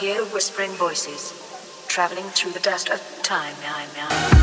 hear whispering voices, traveling through the dust of time.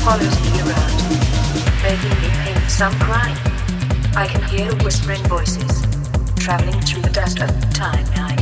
Follows me around, making me for some crime. I can hear whispering voices, traveling through the dust of time.